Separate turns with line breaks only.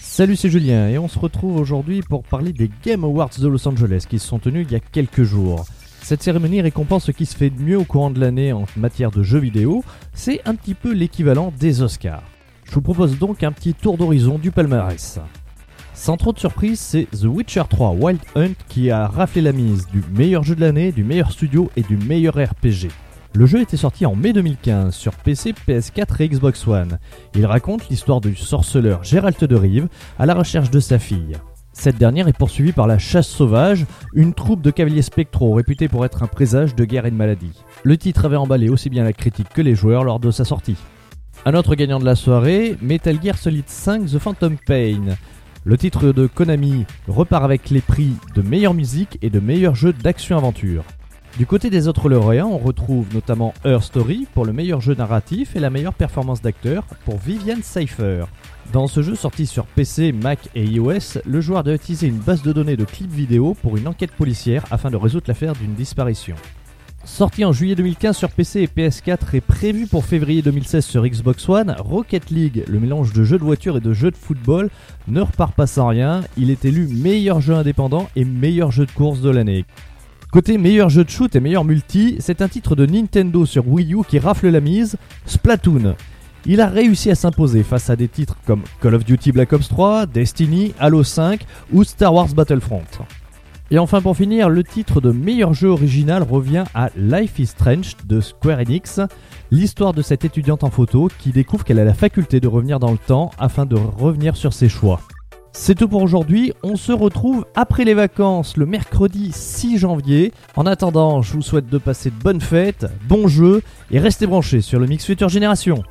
Salut, c'est Julien et on se retrouve aujourd'hui pour parler des Game Awards de Los Angeles qui se sont tenus il y a quelques jours. Cette cérémonie récompense ce qui se fait de mieux au courant de l'année en matière de jeux vidéo, c'est un petit peu l'équivalent des Oscars. Je vous propose donc un petit tour d'horizon du palmarès. Sans trop de surprise, c'est The Witcher 3 Wild Hunt qui a raflé la mise du meilleur jeu de l'année, du meilleur studio et du meilleur RPG. Le jeu était sorti en mai 2015 sur PC, PS4 et Xbox One. Il raconte l'histoire du sorceleur Gérald de Rive à la recherche de sa fille. Cette dernière est poursuivie par la chasse sauvage, une troupe de cavaliers spectraux réputés pour être un présage de guerre et de maladie. Le titre avait emballé aussi bien la critique que les joueurs lors de sa sortie. Un autre gagnant de la soirée, Metal Gear Solid 5 The Phantom Pain. Le titre de Konami repart avec les prix de meilleure musique et de meilleur jeu d'action-aventure. Du côté des autres lauréats, on retrouve notamment Her Story pour le meilleur jeu narratif et la meilleure performance d'acteur pour Vivian Cypher. Dans ce jeu sorti sur PC, Mac et iOS, le joueur doit utiliser une base de données de clips vidéo pour une enquête policière afin de résoudre l'affaire d'une disparition. Sorti en juillet 2015 sur PC et PS4 et prévu pour février 2016 sur Xbox One, Rocket League, le mélange de jeux de voiture et de jeux de football, ne repart pas sans rien. Il est élu meilleur jeu indépendant et meilleur jeu de course de l'année. Côté meilleur jeu de shoot et meilleur multi, c'est un titre de Nintendo sur Wii U qui rafle la mise, Splatoon. Il a réussi à s'imposer face à des titres comme Call of Duty Black Ops 3, Destiny, Halo 5 ou Star Wars Battlefront. Et enfin pour finir, le titre de meilleur jeu original revient à Life is Strange de Square Enix, l'histoire de cette étudiante en photo qui découvre qu'elle a la faculté de revenir dans le temps afin de revenir sur ses choix. C'est tout pour aujourd'hui, on se retrouve après les vacances le mercredi 6 janvier. En attendant, je vous souhaite de passer de bonnes fêtes, bons jeux et restez branchés sur le Mix Future Génération.